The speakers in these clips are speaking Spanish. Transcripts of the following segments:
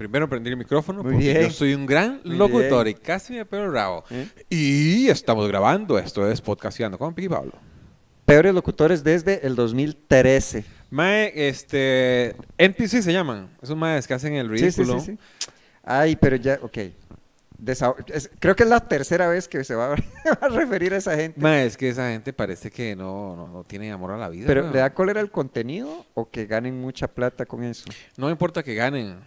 Primero prendí el micrófono Muy porque bien. yo soy un gran Muy locutor bien. y casi me pego el rabo. ¿Eh? Y estamos grabando, esto es Podcasteando con Piqui Pablo. Peores locutores desde el 2013. Mae, este, NPC se llaman, esos maes que hacen el Sí, sí, ridículo. sí, sí. Ay, pero ya, ok. Desa- es- creo que es la tercera vez que se va a, referir a esa gente. Mae, es que esa gente parece que no, no, no tiene amor a la vida. pero. ¿le da cólera el contenido o que ganen mucha plata con eso? No importa que ganen.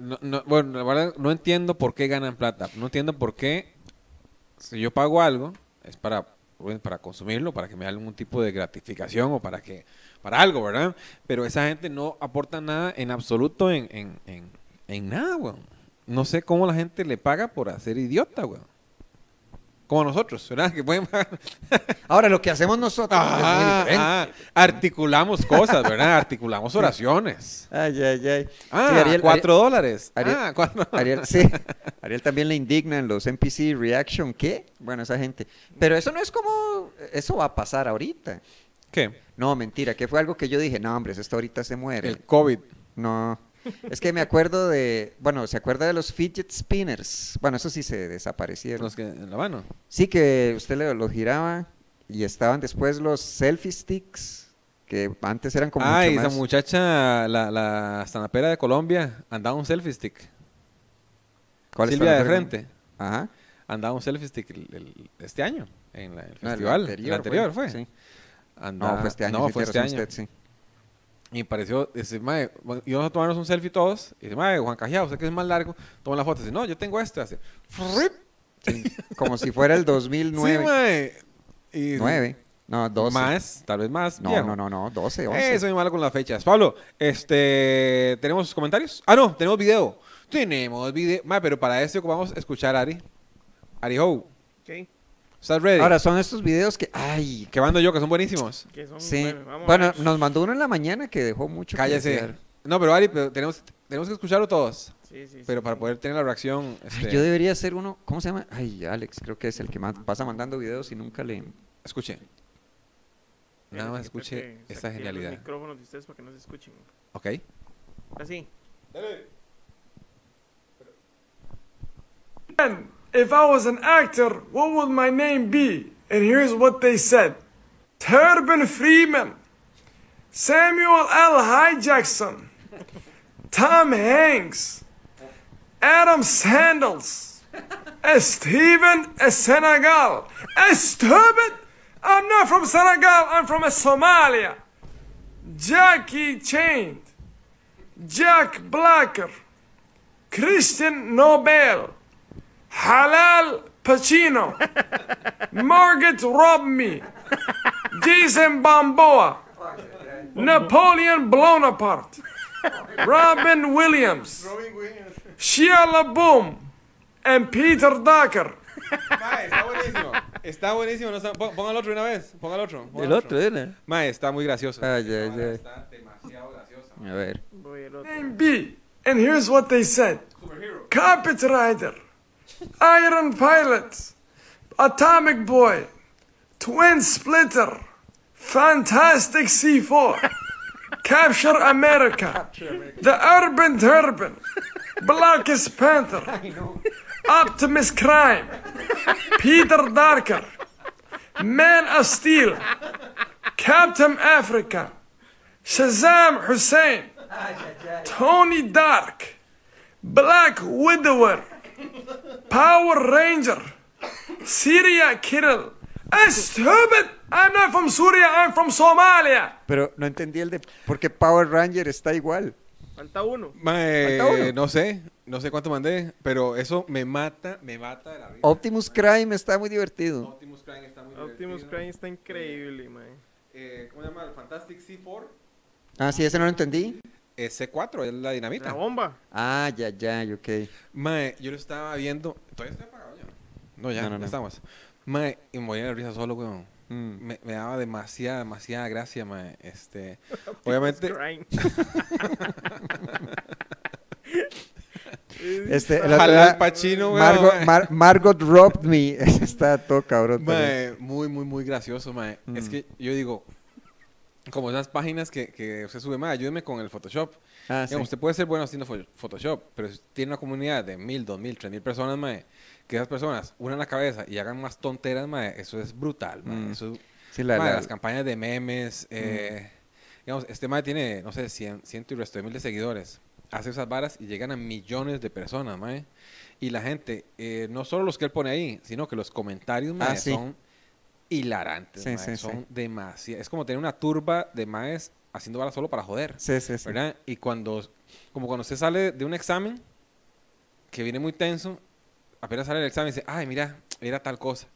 No, no- bueno, la verdad, no entiendo por qué ganan plata. No entiendo por qué, si yo pago algo, es para, bueno, para consumirlo, para que me dé algún tipo de gratificación o para que para algo, ¿verdad? Pero esa gente no aporta nada en absoluto en, en, en, en nada, weón. No sé cómo la gente le paga por hacer idiota, weón. Como nosotros, ¿verdad? Que pueden. Ahora, lo que hacemos nosotros es muy diferente. articulamos cosas, ¿verdad? Articulamos oraciones. Ay, ay, ay. Ah, Sí, Ariel- cuatro dólares. Ariel- ah, cuatro. Ariel, sí. Ariel también le indignan los NPC Reaction. ¿Qué? Bueno, esa gente. Pero eso no es como. Eso va a pasar ahorita. ¿Qué? No, mentira, que fue algo que yo dije, no, hombre, esto ahorita se muere. El COVID. No. Es que me acuerdo de. Bueno, ¿se acuerda de los fidget spinners? Bueno, eso sí se desaparecieron. Los que en la mano. Sí, que usted los giraba y estaban después los selfie sticks, que antes eran como. ah, y esa muchacha, la, la de Colombia, andaba un selfie stick. ¿Cuál Silvia de frente. Ajá. Andaba un selfie stick el- el- este año. En la- el No, el festival. El anterior, fue. Sí. Andaba- No, fue este año. No, sí, fue este año. usted, sí. Y me pareció, ese, mae, bueno, íbamos a tomarnos un selfie todos. Y dice, mae, Juan Cajiao, usted que es más largo, toma la foto. Dice, no, yo tengo este. Hace, frip. Sí, Como si fuera el Sí, 2009. mae. Y, ¿Nueve? No, 12. Más, tal vez más. No, viejo. no, no, no, 12, 11. Eh, soy malo con las fechas. Pablo, este, ¿tenemos comentarios? Ah, no, tenemos video. Tenemos video. Ma, pero para eso vamos a escuchar a Ari. Ari Ho, Ok, ¿estás ready? Ahora, son estos videos que. ¡Ay! que mando yo, que son buenísimos. que son, Sí. bueno, vamos a Bueno, nos mandó uno en la mañana que dejó mucho. que Cállese. No, pero Ari, pero tenemos, tenemos que escucharlo todos. Sí, sí, Pero sí, para poder tener la reacción. Ay, Este, yo debería hacer uno. ¿Cómo se llama? Ay, Alex, creo que es el que más pasa mandando videos y nunca le. Escuche. Nada más escuche esta genialidad. Los micrófonos de ustedes para que no se escuchen. Ok. Así. If I was an actor, what would my name be? And here's what they said Turban Freeman, Samuel L. Hy Jackson, Tom Hanks, Adam Sandals, Steven Senegal. Stupid! I'm not from Senegal, I'm from Somalia. Jackie Chain, Jack Blacker, Christian Nobel. Halal Pacino, Margaret Robbie, Jason Balboa, Napoleon Bonaparte, Robin Williams, Shia LaBeouf, and Peter Ducker. Mae, está buenísimo. Está buenísimo. no está- Ponga el otro una vez. Ponga el otro. ponga El otro, ¿eh? Mae, está muy gracioso. Ay, ay, ay. Está demasiado gracioso. A ver. Voy el otro. Name B. And here's what they said Carpet Rider, Iron Pilot, Atomic Boy, Twin Splitter, Fantastic C4, Capture America, The Urban Turban, Blackest Panther, Optimus Crime, Peter Darker, Man of Steel, Captain Africa, Shazam Hussein, Tony Dark, Black Widower, Power Ranger, Syria Kirill. Stupid! I'm not from Syria, I'm from Somalia. Pero no entendí el de. Porque Power Ranger está igual. Falta uno. Mae, Falta uno. no sé, no sé cuánto mandé, pero eso me mata, me mata de la vida. Optimus Crime está muy divertido. Optimus Prime está muy Optimus divertido. Prime está increíble, man. Eh, ¿Cómo se llama? El Fantastic C4. Ah, sí, ese no lo entendí. Eh, C4, es la dinamita. La bomba. Ah, ya, ya, ok. Mae, yo lo estaba viendo. ¿Todavía está apagado ya? No, ya, No, no, estamos. Mae, y me moría de risa solo, weón. Mm. Me, me daba demasiada, demasiada gracia, mae. Este, obviamente. Este, el Ojalá otro el era Pacino, weón, Margot. Mar- Margot robbed me. Está todo cabrón. Mae, muy, muy, muy gracioso, mae. Es Mm. que yo digo, Como esas páginas que, que usted sube, mae, ayúdeme con el Photoshop. Ah, Digamos, sí. usted puede ser bueno haciendo Photoshop, pero si tiene una comunidad de mil, dos mil, tres mil personas, mae, que esas personas unan la cabeza y hagan más tonteras, mae, eso es brutal, mae. Mm. Eso, Sí, la- mae, la- las campañas de memes, eh, digamos, este mae tiene, no sé, cien, ciento y resto de mil de seguidores. Hace esas varas y llegan a millones de personas, mae. Y la gente, eh, no solo los que él pone ahí, sino que los comentarios, mae, Ah, sí. son hilarantes, Sí, sí, sí. son demasiado. Es como tener una turba de maes haciendo varas solo para joder. Sí, sí, sí. ¿verdad? Y cuando, como cuando usted sale de un examen que viene muy tenso, apenas sale el examen y dice, ay, mira, era tal cosa.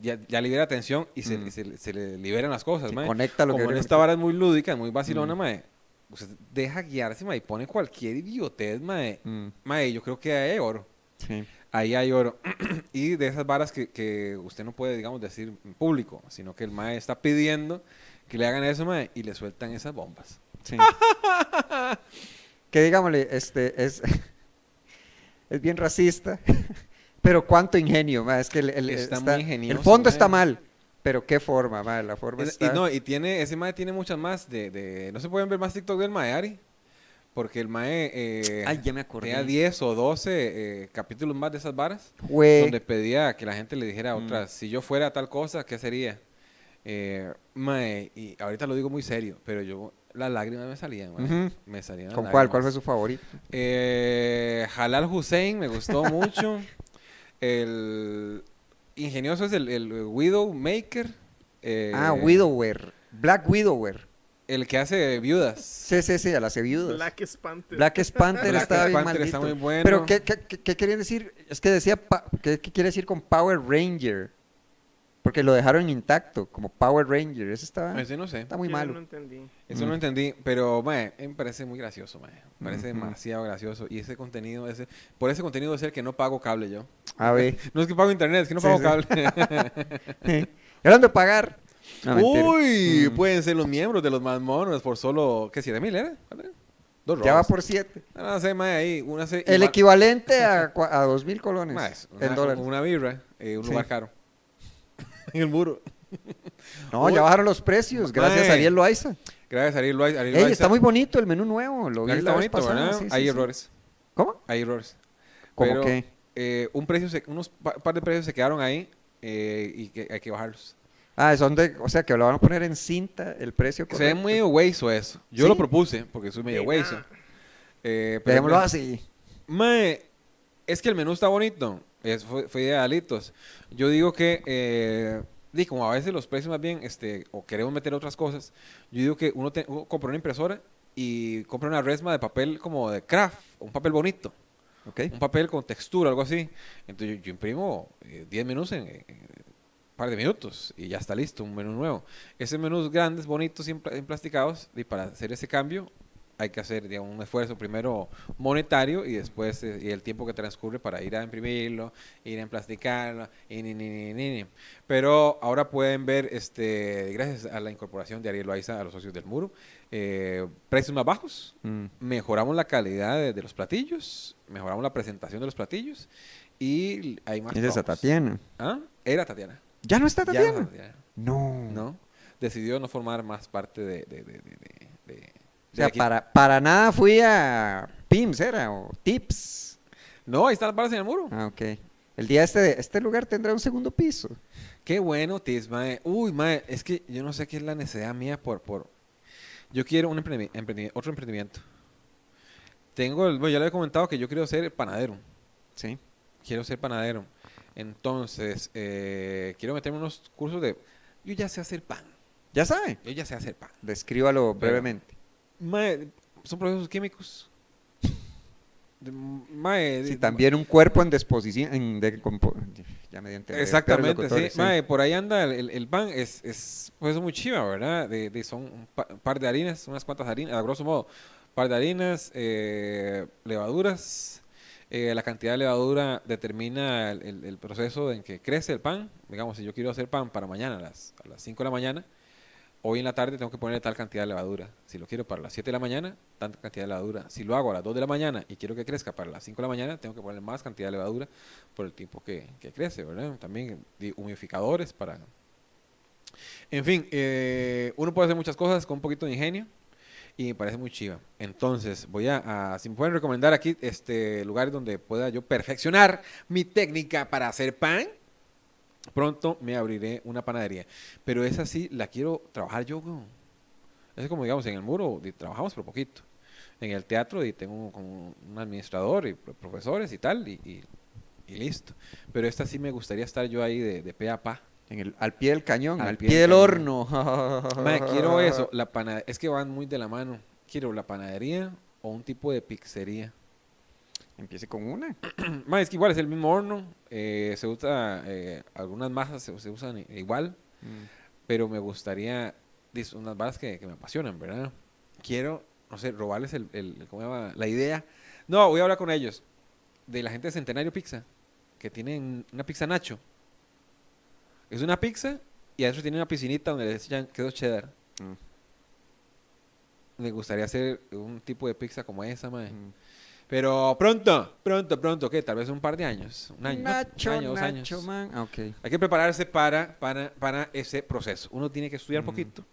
Ya, ya libera tensión y se, Mm. se, se le liberan las cosas, Sí, mae. conecta lo que Como en viene- esta vara es muy lúdica, muy vacilona, Mm. mae. Usted deja guiarse, mae, y pone cualquier idiotez, mae. Mm, Mae, yo creo que hay oro. sí. Ahí hay oro. y de esas varas que, que usted no puede, digamos, decir en público, sino que el mae está pidiendo que le hagan eso, mae, y le sueltan esas bombas. Sí. que digámosle, este es, es bien racista, pero cuánto ingenio, ma, es que el, el- Está está- muy ingenioso, el fondo está mal, pero qué forma, ma, la forma Y, y está... no, y tiene, ese mae tiene muchas más de, de- no se pueden ver más TikTok del mae, Ari, porque el mae eh, Ay, ya me acordé. tenía 10 o 12 eh, capítulos más de esas varas, donde pedía que la gente le dijera Mm. otras, si yo fuera tal cosa, ¿qué sería? Eh, mae, y ahorita lo digo muy serio, pero yo, las lágrimas me salían, mae, me salían las ¿Con cuál? ¿Cuál fue su favorito? Eh, Halal Hussein me gustó mucho. El ingenioso es el, el Widowmaker. eh, ah, Widower, Black Widower. El que hace viudas. Sí, sí, sí, a las viudas. Black, Black Panther. Panther Black estaba bien Panther está muy bueno. Pero ¿qué, qué, qué- qué querían decir? Es que decía, pa- ¿qué, qué quiere decir con Power Ranger? Porque lo dejaron intacto, como Power Ranger. Eso está, Ese no sé. está muy Yo malo. No entendí. Eso Mm. no entendí. Pero, mae, me parece muy gracioso, mae. Me parece demasiado gracioso. Y ese contenido, ese, por ese contenido es el que no pago cable yo. A ver. No es que pago internet, es que no Sí, pago sí. cable. Hablando de pagar. No. Uy, Mm. pueden ser los miembros de los más monos por solo, ¿qué? ¿Siete mil era? Dos Ya va por siete. No, no sé, mae, ahí. Una se- El igual- equivalente a, a dos mil colones Mae, es en una, dólares. una birra, eh, un Sí. lugar caro. en el muro. No, Uy. ya bajaron los precios. Gracias Mae. a Ariel Loaiza. Gracias a Ariel Loaiza. Ariel Ey, está muy bonito el menú nuevo. Lo vi Está la bonito, Hay sí. errores. ¿Cómo? Hay errores. ¿Cómo Pero, qué? eh, un precio se- unos pa- par de precios se quedaron ahí eh, y que hay que bajarlos. Ah, son de, o sea, que lo van a poner en cinta el precio Se ve correcto. muy hueso eso. Yo ¿Sí? lo propuse porque soy medio Sí, hueso. Eh, pero Dejémoslo así. mae, es que el menú está bonito. Es, fue, fue idea de Alitos. Yo digo que, eh, como a veces los precios más bien, este, o queremos meter otras cosas, yo digo que uno, te- uno compra una impresora y compra una resma de papel como de craft, un papel bonito. ¿Ok? un papel con textura, algo así. Entonces yo, yo imprimo eh, 10 menús en, en par de minutos y ya está listo, un menú nuevo. Esos menús grandes, bonitos, y emplasticados, y para hacer ese cambio hay que hacer digamos, un esfuerzo primero monetario y después eh, y el tiempo que transcurre para ir a imprimirlo, ir a emplasticarlo, y ni, ni, ni, ni, ni. Pero ahora pueden ver, este gracias a la incorporación de Ariel Loaiza a los socios del muro, eh, precios más bajos, Mm. mejoramos la calidad de, de los platillos, mejoramos la presentación de los platillos y hay más Es esa promos. Tatiana. ¿Ah? Era Tatiana. ¿Ya no está Tatiana? no. No. No. Decidió no formar más parte de... de, de, de, de- de- O sea, para, para nada fui a PIMS, ¿era? O TIPS. No, ahí están las balas en el muro. Ah, ok. El día este, de- este lugar tendrá un segundo piso. Qué bueno, Tis, mae. Uy, mae, es que yo no sé qué es la necesidad mía por... por... Yo quiero un emprendi- emprendi- otro emprendimiento. Tengo, el, bueno, ya le he comentado que yo quiero ser panadero. Sí. quiero ser panadero. Entonces, eh, quiero meterme unos cursos de... Yo ya sé hacer pan. ¿Ya sabe? Yo ya sé hacer pan. Descríbalo Pero- brevemente. Mae, son procesos químicos. Mae, Sí, también un cuerpo en disposición. En ya me Exactamente, sí. locutores, Mae, por ahí anda el, pan. Es, es pues muy chiva, ¿verdad? De, de- son un pa- par de harinas, unas cuantas harinas, a grosso modo. par de harinas, eh, levaduras. Eh, la cantidad de levadura determina el, proceso en que crece el pan. Digamos, si yo quiero hacer pan para mañana a las, a las 5 de la mañana, hoy en la tarde tengo que poner tal cantidad de levadura. Si lo quiero para las 7 de la mañana, tanta cantidad de levadura. Si lo hago a las 2 de la mañana y quiero que crezca para las 5 de la mañana, tengo que poner más cantidad de levadura por el tiempo que, que crece. También di- humidificadores para En fin, eh, uno puede hacer muchas cosas con un poquito de ingenio y me parece muy chiva. Entonces, voy a, si me pueden recomendar aquí este lugares donde pueda yo perfeccionar mi técnica para hacer pan, pronto me abriré una panadería. Pero esa sí la quiero trabajar yo. Es como, digamos, en el muro trabajamos por poquito. En el teatro y tengo como un administrador y pro- profesores y tal, y, y- y listo. Pero esta sí me gustaría estar yo ahí de, de pe a pa. En el, al pie del cañón, Al al, pie pie, del horno. Mae, quiero eso. La pana- es que van muy de la mano. Quiero la panadería o un tipo de pizzería. Empiece con una. Mae, es que igual es el mismo horno. eh, se usa, eh, algunas masas se, se usan igual. Pero me gustaría, dis- unas que, que me apasionan, ¿verdad? Quiero, no sé, robarles el, el- ¿cómo se llama? la idea. No, voy a hablar con ellos. De la gente de Centenario Pizza. Que tienen una pizza nacho. Es una pizza y adentro tiene una piscinita donde le echan queso cheddar. Mm. Me gustaría hacer un tipo de pizza como esa, mae. Mm. Pero pronto, pronto, pronto, ¿qué? Tal vez un par de años. Un año, ¿no? Nacho, un año, dos Nacho, años. man. Hay que prepararse para, para, para ese proceso. Uno tiene que estudiar Mm. poquito,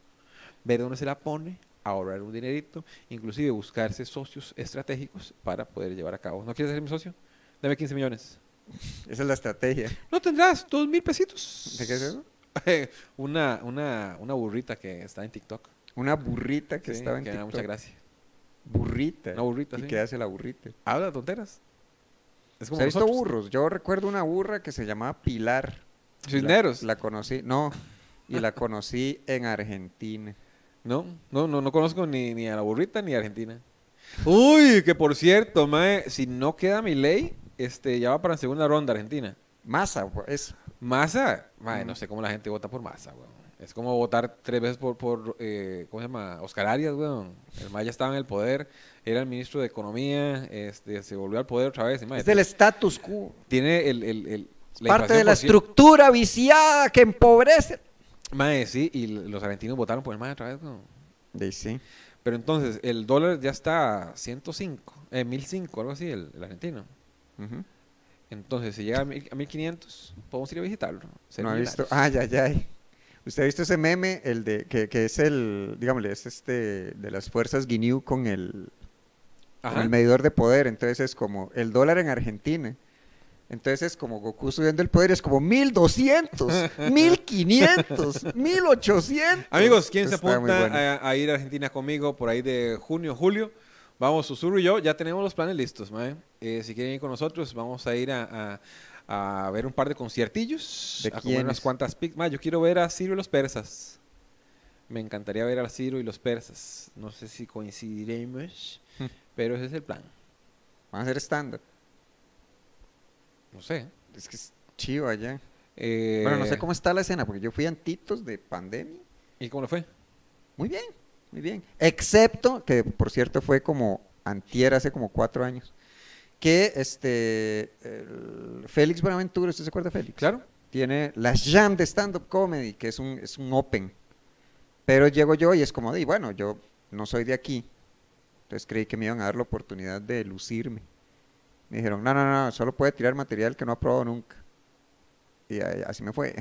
ver dónde se la pone, ahorrar un dinerito, inclusive buscarse socios estratégicos para poder llevar a cabo. ¿No quieres ser mi socio? Dame 15 millones. Esa es la estrategia. No tendrás dos mil pesitos. ¿De qué es eso? una, una, una burrita que está en TikTok. Una burrita que Sí, estaba en que TikTok. mucha gracia. Burrita. Una burrita, ¿Y sí. qué hace la burrita? Habla tonteras. Es ¿Se ha visto burros? Yo recuerdo una burra que se llamaba Pilar. Cisneros. La, la conocí, no, y la conocí en Argentina. No, no, no, no conozco ni, ni a la burrita ni a Argentina. Uy, que por cierto, mae, si no queda mi ley, este, ya va para la segunda ronda Argentina. Masa, es Massa, mae, no sé cómo la gente vota por Massa, weón. Es como votar tres veces por, por eh, ¿cómo se llama? Oscar Arias, weón. El mae ya estaba en el poder, era el ministro de Economía, este, se volvió al poder otra vez. es del status quo. tiene el, el, el- Parte de la estructura viciada que empobrece. Mae, sí, y los argentinos votaron por el mae otra vez, weón. Sí. Pero entonces, el dólar ya está a 105, eh, 1005, algo así, el, el argentino. Entonces, si llega a, mil- a 1500, podemos ir a visitarlo. No ha visto. Ah, ya, ya. ¿Usted ha visto ese meme? El de que, que es el, digámosle, es este de las fuerzas Guinew con el, con Ajá. el medidor de poder. Entonces es como el dólar en Argentina. Entonces es como Goku subiendo el poder, es como 1200, 1500, 1800. Amigos, ¿quién se Está apunta bueno. a, a ir a Argentina conmigo por ahí de junio, julio? Vamos, Susurro y yo, ya tenemos los planes listos, mae. Eh, si quieren ir con nosotros, vamos a ir a, a- a ver un par de conciertillos, ¿De a comer unas cuantas pizzas. Yo quiero ver a Ciro y los persas. Me encantaría ver a Ciro y los persas. No sé si coincidiremos, Hmm. pero ese es el plan. Van a hacer estándar. No sé. Es que es chivo allá. Eh, Bueno, no sé cómo está la escena, porque yo fui antitos de pandemia. ¿Y cómo le fue? Muy bien, muy bien. Excepto, que por cierto fue como antier, hace como cuatro años, que este, Félix Buenaventura, ¿usted se acuerda de Félix? Claro. Tiene la Jam de Stand-Up Comedy, que es un, es un open. Pero llego yo y es como, de, bueno, yo no soy de aquí. Entonces creí que me iban a dar la oportunidad de lucirme. Me dijeron, no, no, no, solo puede tirar material que no ha probado nunca. Y así me fue.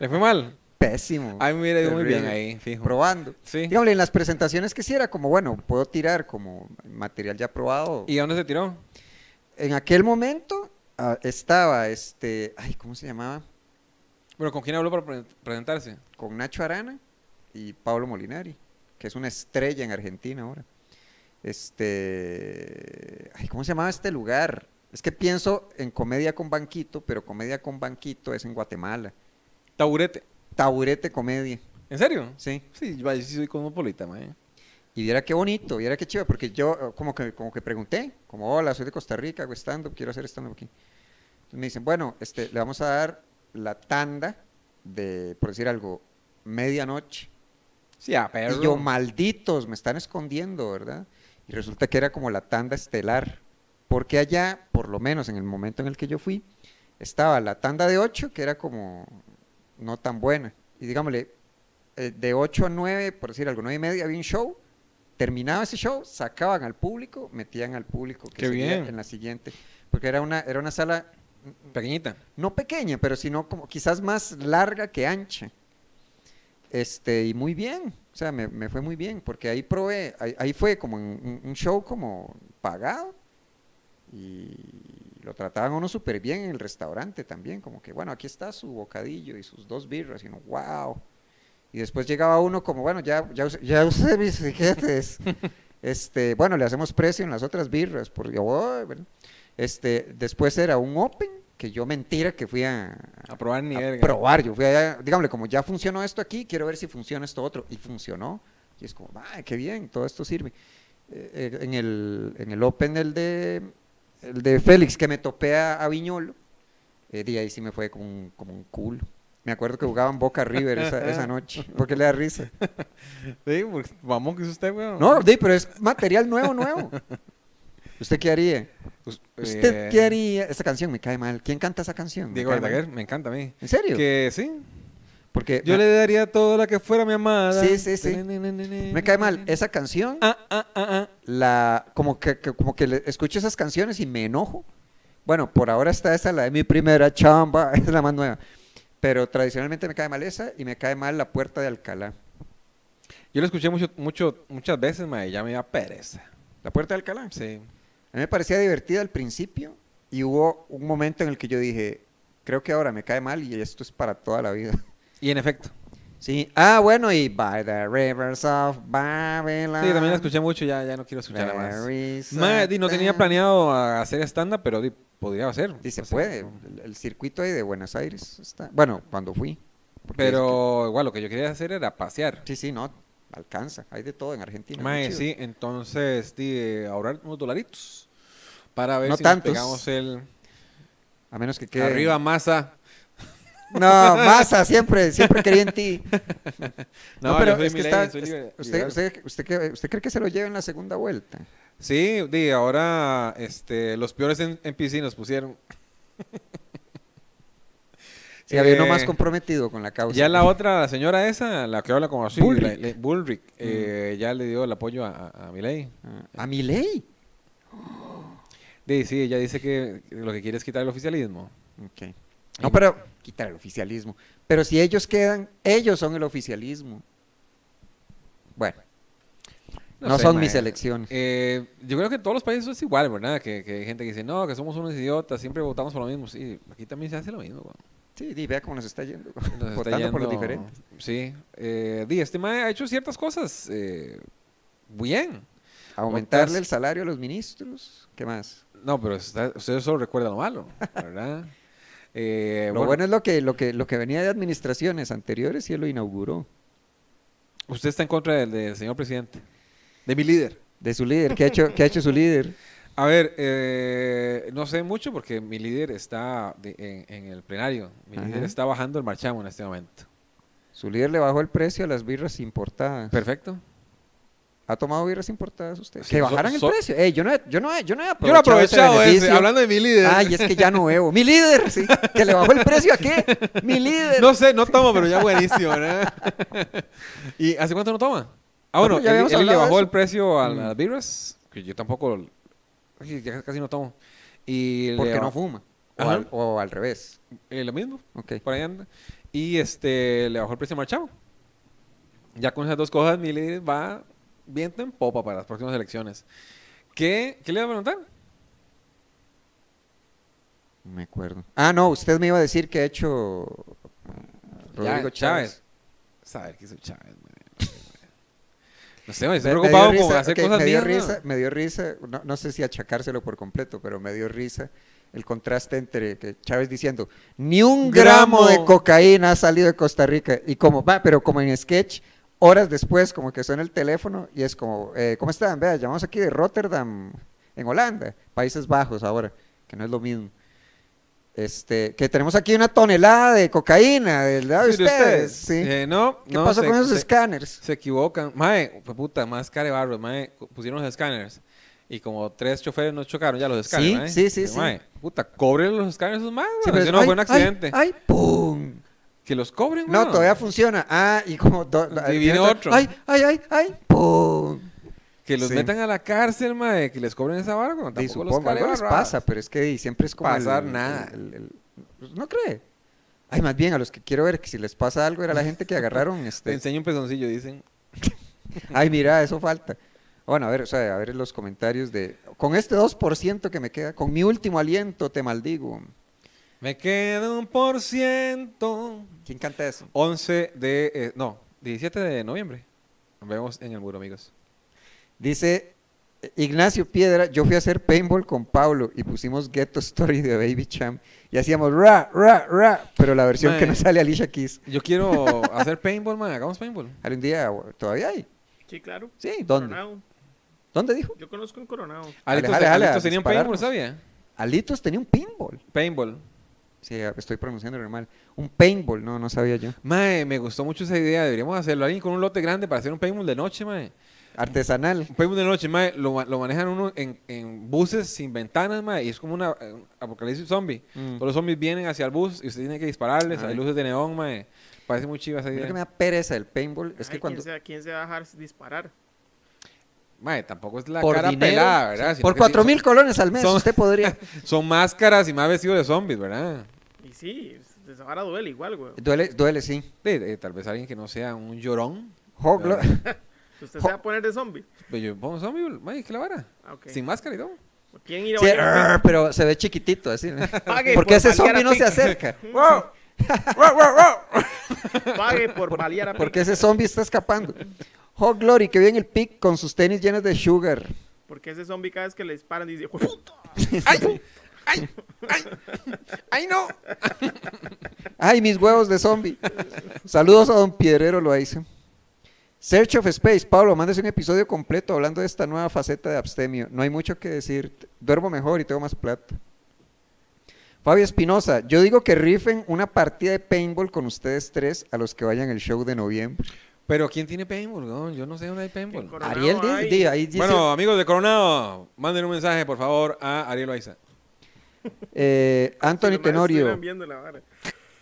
¿Le fue mal? Pésimo. A mí me hubiera ido muy bien ahí, fijo. Probando. Sí. Dígame, en las presentaciones que sí era como, bueno, puedo tirar como material ya probado. ¿Y a dónde se tiró? En aquel momento ah, estaba este, ay, ¿cómo se llamaba? Bueno, ¿con quién habló para pre- presentarse? Con Nacho Arana y Pablo Molinari, que es una estrella en Argentina ahora. Este, ay, ¿cómo se llamaba este lugar? Es que pienso en comedia con banquito, pero comedia con banquito es en Guatemala. Taburete. Taburete comedia, ¿En serio? sí. Sí, yo sí soy cosmopolita, mae. Y viera qué bonito, viera qué chido, porque yo eh, como que, como que pregunté, como, hola, soy de Costa Rica, hago stand-up, quiero hacer stand-up aquí. Entonces me dicen, bueno, este, le vamos a dar la tanda de, por decir algo, medianoche. Sí, a perro. Y yo, malditos, me están escondiendo, ¿verdad? Y resulta que era como la tanda estelar, porque allá, por lo menos en el momento en el que yo fui, estaba la tanda de 8, que era como no tan buena. Y digámosle, eh, de 8 a 9, por decir algo, 9 y media, había un show, terminaba ese show, sacaban al público, metían al público que Qué seguía bien. en la siguiente, porque era una, era una sala Pequeñita. no pequeña, pero sino como quizás más larga que ancha. este, y muy bien, o sea, me, me fue muy bien, porque ahí probé, ahí, ahí fue como un, un- un show como pagado, y lo trataban uno súper bien en el restaurante también, como que, bueno, aquí está su bocadillo y sus dos birras, y uno, wow. Y después llegaba uno como, bueno, ya, ya, usé- ya usé mis tiquetes. este, bueno, le hacemos precio en las otras birras, porque, oh, bueno. este, después era un open, que yo mentira que fui a, A probar ni a verga. probar. Yo fui allá, dígame, como ya funcionó esto aquí, quiero ver si funciona esto otro. Y funcionó. Y es como, ¡ay, qué bien! Todo esto sirve. Eh, eh, en, el, en el Open, el de, el de Félix, que me topé a, a Viñolo, eh, de ahí sí me fue como un, como un culo. Me acuerdo que jugaban Boca River esa, esa noche. ¿Por qué le da risa? Sí, porque vamos que es usted, weón. No, di, pero es material nuevo, nuevo. ¿Usted qué haría? Us- ¿Usted eh, qué haría? Esa canción me cae mal. ¿Quién canta esa canción? Diego. Verdaguer, me encanta a mí. ¿En serio? Que sí. Porque Yo me, le daría todo lo que fuera mi amada. Sí, sí, sí. me cae mal. Esa canción Ah, ah, ah, ah. la como que, que- como que le- escucho esas canciones y me enojo. Bueno, por ahora está esa, la de mi primera chamba, es la más nueva. Pero tradicionalmente me cae mal esa y me cae mal la puerta de Alcalá. Yo lo escuché mucho, mucho, muchas veces, ma, y ya me da pereza. ¿La puerta de Alcalá? Sí. A mí me parecía divertida al principio y hubo un momento en el que yo dije, creo que ahora me cae mal y esto es para toda la vida. Y en efecto. Sí, ah, bueno, y By the Rivers of Babylon. Sí, también la escuché mucho, ya, ya no quiero escucharla más. Ma, no tenía planeado hacer stand-up, pero di, podría hacer. Y se O sea, puede, el, el circuito ahí de Buenos Aires está, bueno, cuando fui. Pero igual lo que yo quería hacer era pasear. sí, sí, no, alcanza, hay de todo en Argentina. Mae, sí, entonces di, eh, ahorrar unos dolaritos para ver No si nos pegamos el A menos que quede... arriba masa. No, masa, siempre, siempre quería en ti. No, No, pero es que está, usted, usted, usted, que- usted cree que se lo lleve en la segunda vuelta. Sí, di, ahora este, los peores en, en PC nos pusieron. Si había uno Eh, más comprometido con la causa. Ya la otra, la señora esa, la que habla como así, Bullrich. la- Bullrich, eh, ya le dio el apoyo a, a, a Milei. Ah, a mi ley. Di, sí, ella dice que lo que quiere es quitar el oficialismo. Ok. No, pero quitar el oficialismo. Pero si ellos quedan, ellos son el oficialismo. Bueno, no, sé, son mae. mis elecciones. Eh, yo creo que en todos los países es igual, ¿verdad? Que, que hay gente que dice, no, que somos unos idiotas, siempre votamos por lo mismo. Sí, aquí también se hace lo mismo. Sí, di, vea cómo nos está yendo. Nos está Votando por los yendo- diferentes. Sí. Eh, di, este mae ha hecho ciertas cosas eh, bien. Aumentarle el salario a los ministros. ¿Qué más? No, pero está- usted solo recuerda lo malo, ¿verdad? Eh, lo bueno, es lo que, lo, que, lo que venía de administraciones anteriores y él lo inauguró. usted está en contra del, del señor presidente, de mi líder. De su líder. ¿Qué ha hecho, qué ha hecho su líder? A ver, eh, no sé mucho porque mi líder está de- en, en el plenario. Mi líder está bajando el marchamo en este momento. Su líder le bajó el precio a las birras importadas. Perfecto. ¿Ha tomado birras importadas usted? Sí, que bajaran so- el precio. Ey, yo, no he, yo, no he, yo no he Yo lo he aprovechado ese, beneficio. hablando de mi líder. Ay, es que ya no veo. Mi líder, sí. Que le bajó el precio a qué? Mi líder. No sé, no tomo, pero ya buenísimo, ¿verdad? ¿Y hace cuánto no toma? Ah, bueno, ya él, le bajó el precio a Mm. las birras, que yo tampoco, ya casi no tomo. Y Porque no fuma. O al, o al revés. eh, lo mismo, Ok. por ahí anda. Y este, le bajó el precio marchamo. Ya con esas dos cosas, mi líder va viento en popa para las próximas elecciones. ¿Qué, ¿Qué le iba a preguntar? Me acuerdo. Ah, no, usted me iba a decir que ha hecho Rodrigo Ya, Chávez. Saber qué hizo Chávez. No sé, estoy Me- me preocupado con risa, hacer cosas me dio bien. ¿no? risa, me dio risa, no, no sé si achacárselo por completo, pero me dio risa el contraste entre que Chávez diciendo, ni un gramo, Gramo. de cocaína ha salido de Costa Rica, y como va, pero como en sketch, horas después, como que suena el teléfono y es como, eh, ¿cómo están? Vea, llamamos aquí de Rotterdam, en Holanda, Países Bajos ahora, que no es lo mismo. Este, que tenemos aquí una tonelada de cocaína del lado de de ustedes. sí. Eh, no, ¿Qué no, pasó se- con esos se- escáneres? Se equivocan. Mae, puta, más care barros, mae. Pusieron los escáneres. Y como tres choferes nos chocaron ya los escáneres, Sí, mae. sí, sí, Y, sí. Mae, puta, cobren los escáneres esos mae, Sí, pero no ay, fue un ay, accidente. Ay, ¡pum! Que los cobren, No, todavía funciona. Ah, y como... Y viene otro. Ay, ay, ay, ay, ¡pum! Que los Sí. metan a la cárcel, mae, que les cobren esa vara, cuando Y tampoco los supongo, algo les pasa, pero es que siempre es como... Pasar el- nada. el- el- ¿No cree? Ay, más bien, a los que quiero ver que si les pasa algo era la gente que agarraron Te este. enseño un pezoncillo, dicen. Ay, mira, eso falta. Bueno, a ver, o sea, a ver los comentarios de. Con este 2% que me queda, con mi último aliento te maldigo. Me queda un por ciento. ¿Quién canta eso? 11 de... eh, no, 17 de noviembre. Nos vemos en el muro, amigos. Dice Ignacio Piedra, yo fui a hacer paintball con Pablo y pusimos Ghetto Story de Baby Champ y hacíamos ra, ra, ra, pero la versión que Mae. no sale Alicia Keys. Yo quiero hacer paintball, man. Hagamos paintball. Algún día, o- ¿todavía hay? Sí, claro. Sí, ¿dónde? Coronado. ¿Dónde dijo? Yo conozco un coronado. Alitos, jale, jale, Alitos a tenían dispararnos. paintball, ¿sabía? Alitos tenía un pinball. Paintball. Sí, estoy pronunciando mal. Un paintball, no, no sabía yo. Mae, me gustó mucho esa idea. Deberíamos hacerlo. Alguien con un lote grande para hacer un paintball de noche, mae. Artesanal. Un paintball de noche, mae. Lo, lo manejan uno en, en buses sin ventanas, mae. Y es como una un apocalipsis zombie. Mm. Todos los zombies vienen hacia el bus y usted tiene que dispararles. Ay. Hay luces de neón, mae. Parece muy chiva esa Lo idea. que me da pereza del paintball es Ay, que cuando... ¿quién, se, quién se va a dejar disparar? Mae, tampoco es la Por cara dinero, pelada, ¿verdad? sí, por que cuatro mil colones al mes son- usted podría... Son, máscaras y más vestidos de zombies, ¿verdad? Y sí, esa vara duele igual, güey. Duele, duele, sí. De- de- tal vez alguien que no sea un llorón. Hoglo- ¿Usted se va a poner de zombie? Pero yo pongo zombie, mae, ¿qué la vara? Ah. Sin máscara y todo. ¿Quién irá a Sí, bailar arr, pero se ve chiquitito así. ¿no? Pague Porque por ese a zombie no se acerca. ¡Wow! Pague por balear a Porque ese zombie está escapando. Hog Glory, que viene el pic con sus tenis llenos de sugar. Porque ese zombie cada vez que le disparan dice, "Jue puta". ¡Ay! ¡Ay! ¡Ay! ¡Ay, no! Ay, mis huevos de zombie. Saludos a don Piedrero Loaiza. Search of Space, Pablo, mándese un episodio completo hablando de esta nueva faceta de abstemio. No hay mucho que decir. Duermo mejor y tengo más plata. Fabio Espinosa, yo digo que rifen una partida de paintball con ustedes tres a los que vayan al show de noviembre. Pero ¿quién tiene paintball? No, yo no sé dónde hay paintball. Ariel di- ahí dice, Bueno, amigos de Coronado, manden un mensaje, por favor, a Ariel Loaiza. eh, Anthony Tenorio.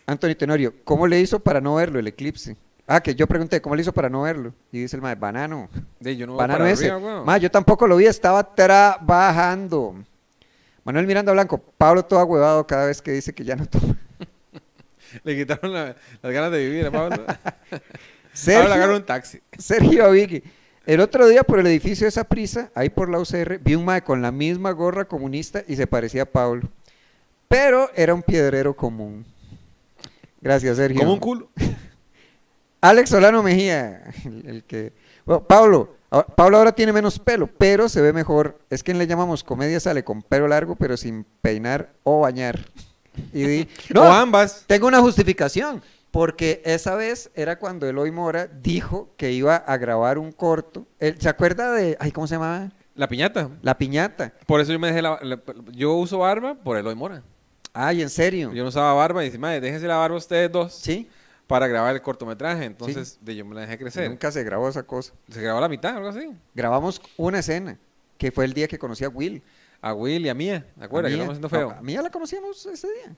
Anthony Tenorio, ¿cómo le hizo para no verlo el eclipse? Ah, que yo pregunté, ¿cómo le hizo para no verlo? Y dice el mae, banano. De, yo no voy Banano para ese. arriba, weón. Ma, yo tampoco lo vi, estaba trabajando. Manuel Miranda Blanco, Pablo todo agüevado cada vez que dice que ya no toma. Le quitaron la- las ganas de vivir a Pablo. Ahora Sergio, agarra un taxi. Sergio Avigui. El otro día por el edificio de esa prisa, ahí por la UCR, vi un mae con la misma gorra comunista y se parecía a Pablo. Pero era un piedrero común. Gracias, Sergio. Como un culo. Alex Solano Mejía, el, el que... Bueno, Pablo, a- Pablo ahora tiene menos pelo, pero se ve mejor. Es que le llamamos comedia sale con pelo largo, pero sin peinar o bañar. Y di, no, O ambas. tengo una justificación, porque esa vez era cuando Eloy Mora dijo que iba a grabar un corto. Él- ¿Se acuerda de, ay, cómo se llamaba? La piñata. La piñata. Por eso yo me dejé la, la- Yo uso barba por Eloy Mora. Ay, ¿en serio? Yo no usaba barba y dice, madre, déjense la barba ustedes dos Sí, para grabar el cortometraje. Entonces, de, yo me la dejé crecer. nunca se grabó esa cosa. Se grabó la mitad, algo así. Grabamos una escena, que fue el día que conocí a Will. A Will y a Mía. ¿Te acuerdas? A Que estamos haciendo feo. No, a Mía la conocíamos ese día.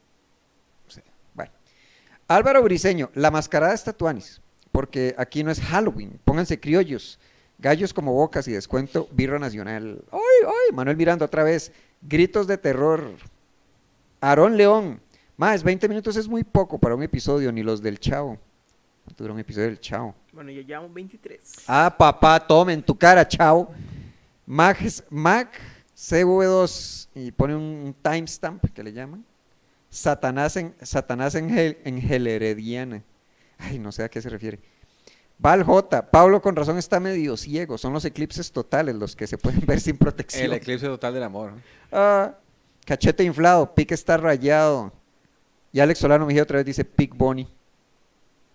Álvaro Briseño, la mascarada está tuanis, porque aquí no es Halloween. Pónganse criollos, gallos como bocas y descuento birra nacional. ¡Ay, ay! Manuel Miranda otra vez. Gritos de terror. Aarón León. Más, 20 minutos es muy poco para un episodio, ni los del Chavo. ¿Cuánto dura un episodio del Chavo? Bueno, ya llevamos 23. Ah, papá, tome en tu cara, chao. Max, Mac CV2 y pone un timestamp que le llaman. Satanás en Satanás en, Hel- en. Ay, no sé a qué se refiere. Val J. Pablo con razón está medio ciego. Son los eclipses totales los que se pueden ver sin protección. El eclipse total del amor. Ah, cachete inflado, pique está rayado. Y Alex Solano Mejía otra vez dice Pick Bonnie.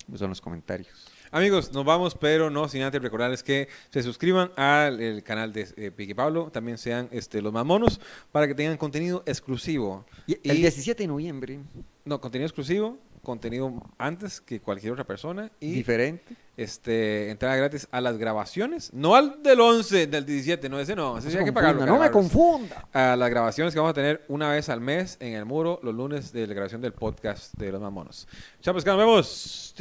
Esos son los comentarios. Amigos, nos vamos, pero no sin antes recordarles que se suscriban al el canal de eh, Piqui Pablo, también sean este, los mamonos, para que tengan contenido exclusivo. Y el Y- 17 de noviembre, No, contenido exclusivo, contenido antes que cualquier otra persona y diferente. este entrada gratis a las grabaciones, no al del 11, del 17, no ese no, ese No, hay que pagarlo. no me confunda. A las grabaciones que vamos a tener una vez al mes en el muro, los lunes de la grabación del podcast de los mamonos. Chao, pues que nos vemos.